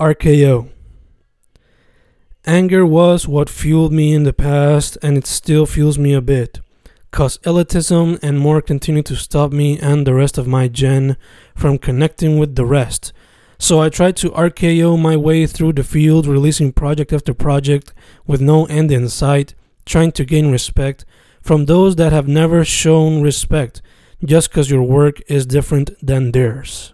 RKO. Anger was what fueled me in the past, and it still fuels me a bit. Cause elitism and more continue to stop me and the rest of my gen from connecting with the rest. So I tried to RKO my way through the field, releasing project after project with no end in sight, trying to gain respect from those that have never shown respect just because your work is different than theirs.